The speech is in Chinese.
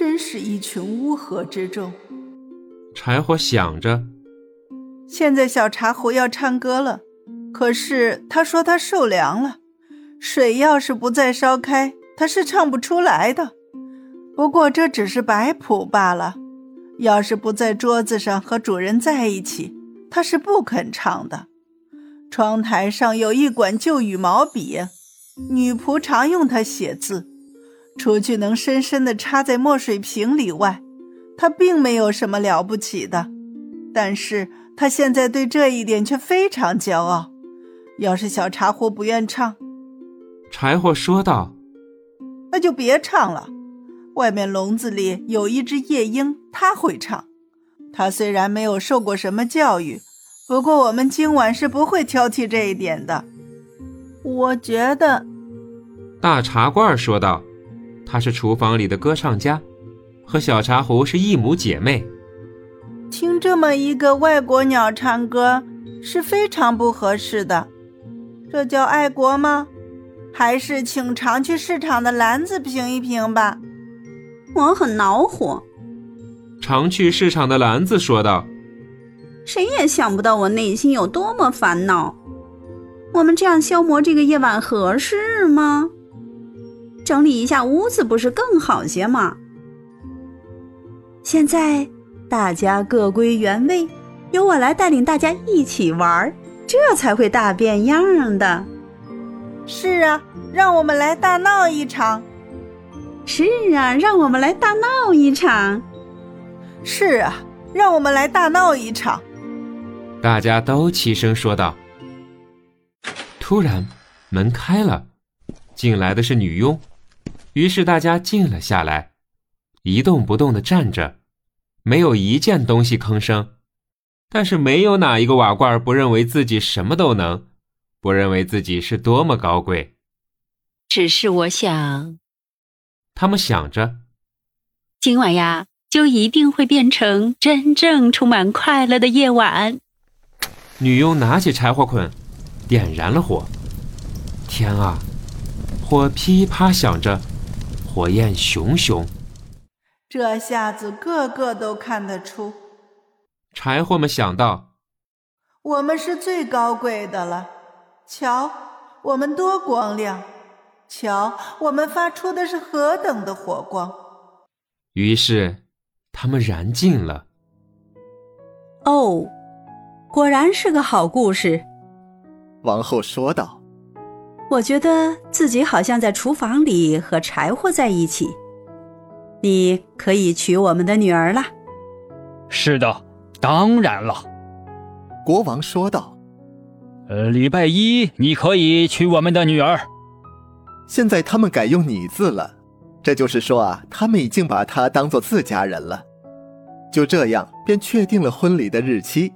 真是一群乌合之众。柴火想着，现在小茶壶要唱歌了，可是他说他受凉了，水要是不再烧开，他是唱不出来的。不过这只是摆谱罢了，要是不在桌子上和主人在一起，他是不肯唱的。窗台上有一管旧羽毛笔，女仆常用它写字，除去能深深地插在墨水瓶里外。他并没有什么了不起的，但是他现在对这一点却非常骄傲。要是小茶壶不愿唱，柴火说道：“那就别唱了。外面笼子里有一只夜莺，它会唱。它虽然没有受过什么教育，不过我们今晚是不会挑剔这一点的。我觉得。”大茶罐说道：“他是厨房里的歌唱家。”和小茶壶是一母姐妹，听这么一个外国鸟唱歌是非常不合适的。这叫爱国吗？还是请常去市场的篮子评一评吧。我很恼火。常去市场的篮子说道：“谁也想不到我内心有多么烦恼。我们这样消磨这个夜晚合适吗？整理一下屋子不是更好些吗？”现在大家各归原位，由我来带领大家一起玩儿，这才会大变样的。是啊，让我们来大闹一场。是啊，让我们来大闹一场。是啊，让我们来大闹一场。大家都齐声说道。突然，门开了，进来的是女佣，于是大家静了下来。一动不动的站着，没有一件东西吭声。但是没有哪一个瓦罐不认为自己什么都能，不认为自己是多么高贵。只是我想，他们想着，今晚呀，就一定会变成真正充满快乐的夜晚。女佣拿起柴火捆，点燃了火。天啊，火噼啪响着，火焰熊熊。这下子个个都看得出，柴火们想到，我们是最高贵的了。瞧，我们多光亮！瞧，我们发出的是何等的火光！于是，他们燃尽了。哦，果然是个好故事。王后说道：“我觉得自己好像在厨房里和柴火在一起。”你可以娶我们的女儿了。是的，当然了。国王说道：“呃，礼拜一你可以娶我们的女儿。现在他们改用你字了，这就是说啊，他们已经把她当做自家人了。就这样，便确定了婚礼的日期。